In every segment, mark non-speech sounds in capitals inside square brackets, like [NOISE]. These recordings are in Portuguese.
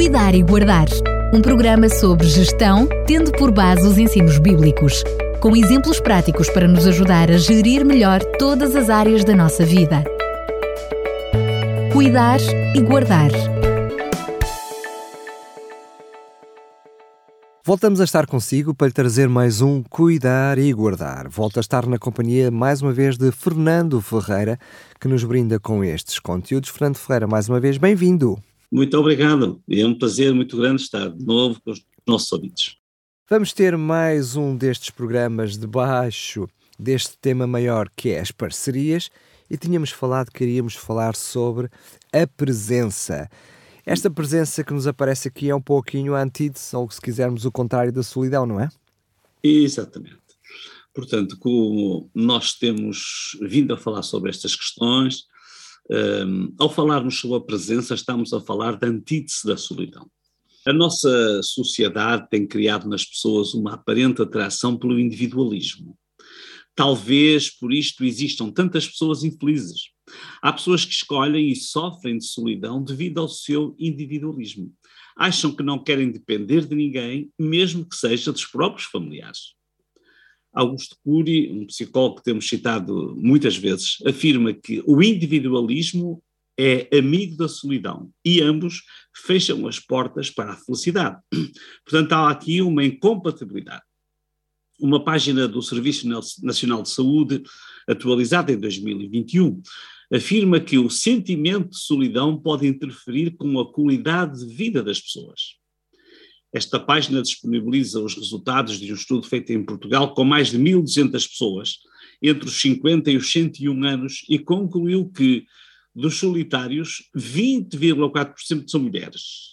Cuidar e Guardar, um programa sobre gestão, tendo por base os ensinos bíblicos, com exemplos práticos para nos ajudar a gerir melhor todas as áreas da nossa vida. Cuidar e Guardar. Voltamos a estar consigo para lhe trazer mais um Cuidar e Guardar. Volto a estar na companhia mais uma vez de Fernando Ferreira, que nos brinda com estes conteúdos. Fernando Ferreira, mais uma vez, bem-vindo. Muito obrigado. É um prazer muito grande estar de novo com os nossos ouvintes. Vamos ter mais um destes programas debaixo deste tema maior que é as parcerias e tínhamos falado que iríamos falar sobre a presença. Esta presença que nos aparece aqui é um pouquinho a antítese, ou se quisermos o contrário da solidão, não é? Exatamente. Portanto, como nós temos vindo a falar sobre estas questões, um, ao falarmos sobre a presença, estamos a falar da antítese da solidão. A nossa sociedade tem criado nas pessoas uma aparente atração pelo individualismo. Talvez por isto existam tantas pessoas infelizes. Há pessoas que escolhem e sofrem de solidão devido ao seu individualismo. Acham que não querem depender de ninguém, mesmo que seja dos próprios familiares. Augusto Cury, um psicólogo que temos citado muitas vezes, afirma que o individualismo é amigo da solidão e ambos fecham as portas para a felicidade. [CLEARS THROAT] Portanto, há aqui uma incompatibilidade uma página do Serviço Nacional de Saúde, atualizada em 2021, afirma que o sentimento de solidão pode interferir com a qualidade de vida das pessoas. Esta página disponibiliza os resultados de um estudo feito em Portugal com mais de 1.200 pessoas, entre os 50 e os 101 anos, e concluiu que, dos solitários, 20,4% são mulheres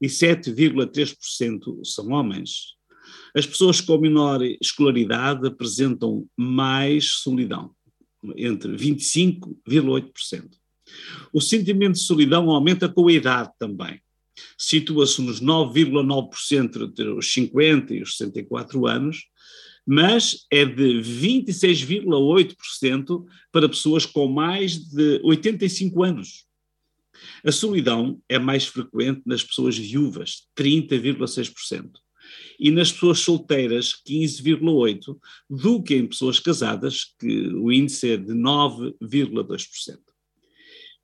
e 7,3% são homens. As pessoas com menor escolaridade apresentam mais solidão, entre 25,8%. O sentimento de solidão aumenta com a idade também. Situa-se nos 9,9% entre os 50 e os 64 anos, mas é de 26,8% para pessoas com mais de 85 anos. A solidão é mais frequente nas pessoas viúvas, 30,6% e nas pessoas solteiras 15,8%, do que em pessoas casadas, que o índice é de 9,2%.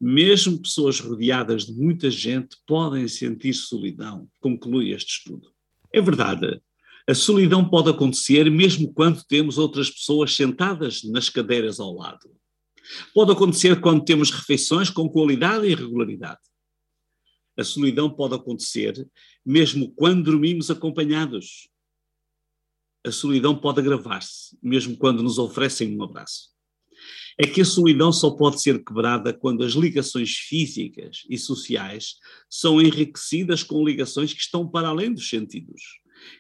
Mesmo pessoas rodeadas de muita gente podem sentir solidão, conclui este estudo. É verdade, a solidão pode acontecer mesmo quando temos outras pessoas sentadas nas cadeiras ao lado. Pode acontecer quando temos refeições com qualidade e regularidade. A solidão pode acontecer mesmo quando dormimos acompanhados. A solidão pode agravar-se, mesmo quando nos oferecem um abraço. É que a solidão só pode ser quebrada quando as ligações físicas e sociais são enriquecidas com ligações que estão para além dos sentidos.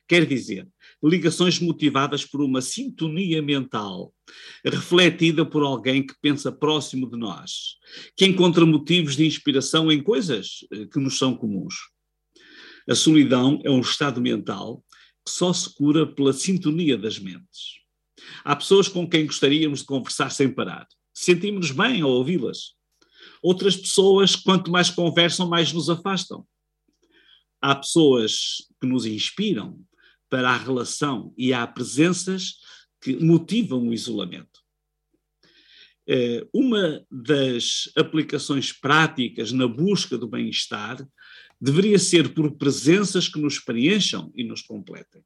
Quer dizer, ligações motivadas por uma sintonia mental, refletida por alguém que pensa próximo de nós, que encontra motivos de inspiração em coisas eh, que nos são comuns. A solidão é um estado mental que só se cura pela sintonia das mentes. Há pessoas com quem gostaríamos de conversar sem parar. Sentimos-nos bem ao ouvi-las. Outras pessoas, quanto mais conversam, mais nos afastam. Há pessoas que nos inspiram para a relação e há presenças que motivam o isolamento. Eh, uma das aplicações práticas na busca do bem-estar deveria ser por presenças que nos preencham e nos completem.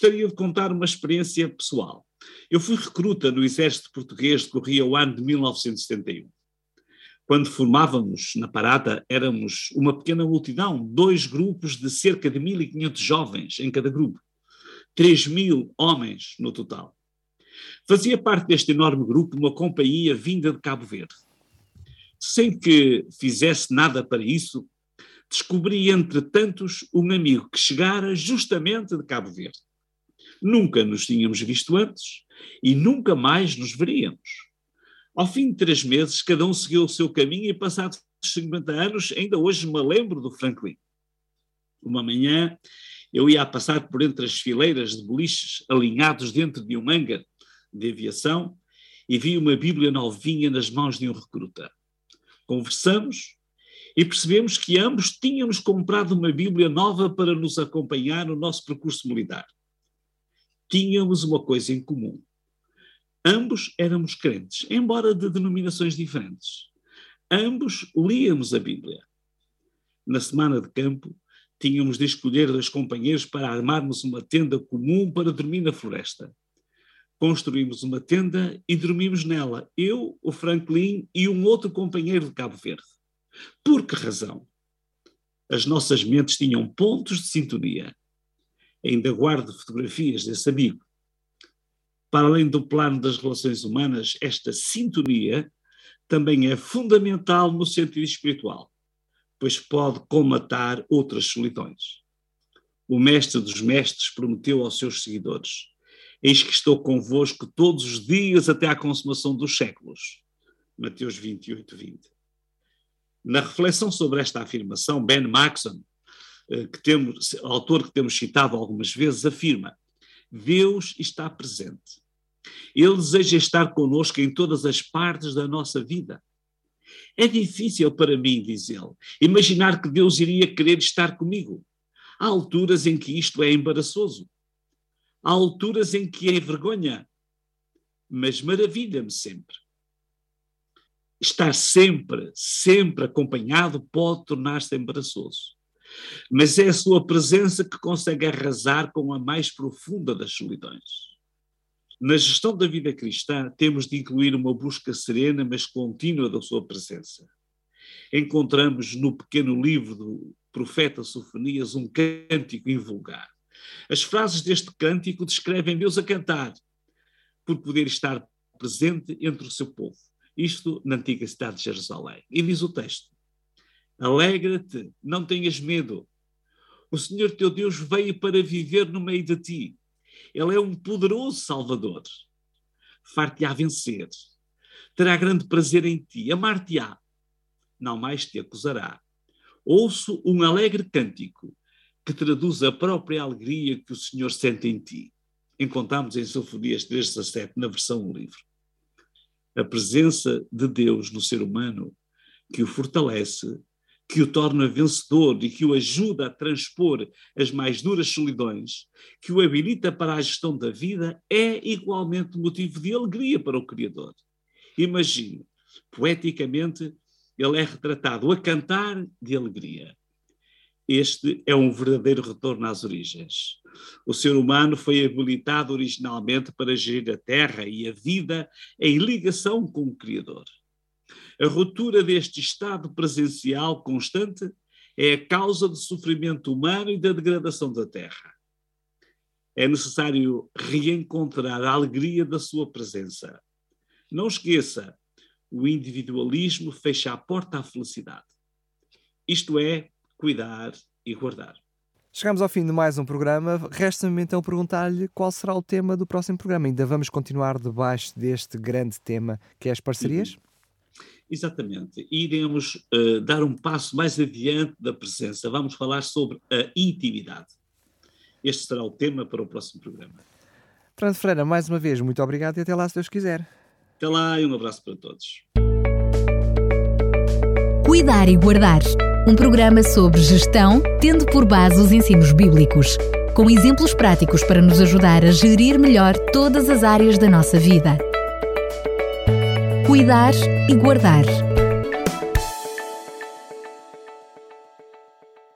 Gostaria de contar uma experiência pessoal. Eu fui recruta no Exército Português, decorria o ano de 1971. Quando formávamos na parada, éramos uma pequena multidão, dois grupos de cerca de 1.500 jovens em cada grupo, 3 mil homens no total. Fazia parte deste enorme grupo uma companhia vinda de Cabo Verde. Sem que fizesse nada para isso, descobri entre tantos um amigo que chegara justamente de Cabo Verde. Nunca nos tínhamos visto antes e nunca mais nos veríamos. Ao fim de três meses, cada um seguiu o seu caminho e, passados 50 anos, ainda hoje me lembro do Franklin. Uma manhã, eu ia a passar por entre as fileiras de boliches alinhados dentro de um hangar de aviação e vi uma Bíblia novinha nas mãos de um recruta. Conversamos e percebemos que ambos tínhamos comprado uma Bíblia nova para nos acompanhar no nosso percurso militar. Tínhamos uma coisa em comum. Ambos éramos crentes, embora de denominações diferentes. Ambos líamos a Bíblia. Na semana de campo, tínhamos de escolher dois companheiros para armarmos uma tenda comum para dormir na floresta. Construímos uma tenda e dormimos nela, eu, o Franklin e um outro companheiro de Cabo Verde. Por que razão? As nossas mentes tinham pontos de sintonia. Ainda guardo fotografias desse amigo. Para além do plano das relações humanas, esta sintonia também é fundamental no sentido espiritual, pois pode comatar outras solidões. O Mestre dos Mestres prometeu aos seus seguidores: Eis que estou convosco todos os dias até à consumação dos séculos. Mateus 28, 20. Na reflexão sobre esta afirmação, Ben Maxon, que temos, autor que temos citado algumas vezes, afirma: Deus está presente. Ele deseja estar conosco em todas as partes da nossa vida. É difícil para mim, diz ele, imaginar que Deus iria querer estar comigo. Há alturas em que isto é embaraçoso. Há alturas em que é vergonha. Mas maravilha-me sempre estar sempre, sempre acompanhado pode tornar-se embaraçoso. Mas é a sua presença que consegue arrasar com a mais profunda das solidões. Na gestão da vida cristã, temos de incluir uma busca serena, mas contínua da sua presença. Encontramos no pequeno livro do profeta Sofonias um cântico invulgar. As frases deste cântico descrevem Deus a cantar, por poder estar presente entre o seu povo. Isto na antiga cidade de Jerusalém. E diz o texto: Alegra-te, não tenhas medo. O Senhor teu Deus veio para viver no meio de ti. Ele é um poderoso Salvador. Far-te-á vencer. Terá grande prazer em ti. Amar-te-á. Não mais te acusará. Ouço um alegre cântico que traduz a própria alegria que o Senhor sente em ti. Encontramos em Sofonias 3,17, na versão do livro a presença de Deus no ser humano que o fortalece, que o torna vencedor e que o ajuda a transpor as mais duras solidões, que o habilita para a gestão da vida, é igualmente motivo de alegria para o Criador. Imagine, poeticamente, ele é retratado a cantar de alegria. Este é um verdadeiro retorno às origens. O ser humano foi habilitado originalmente para gerir a terra e a vida em ligação com o Criador. A ruptura deste estado presencial constante é a causa do sofrimento humano e da degradação da terra. É necessário reencontrar a alegria da sua presença. Não esqueça, o individualismo fecha a porta à felicidade. Isto é, cuidar e guardar. Chegamos ao fim de mais um programa. Resta-me então perguntar-lhe qual será o tema do próximo programa. Ainda vamos continuar debaixo deste grande tema que é as parcerias? Uhum. Exatamente. Iremos uh, dar um passo mais adiante da presença. Vamos falar sobre a intimidade. Este será o tema para o próximo programa. Fernando Freira, mais uma vez, muito obrigado e até lá, se Deus quiser. Até lá e um abraço para todos. Cuidar e Guardar um programa sobre gestão, tendo por base os ensinos bíblicos, com exemplos práticos para nos ajudar a gerir melhor todas as áreas da nossa vida. Cuidar e Guardar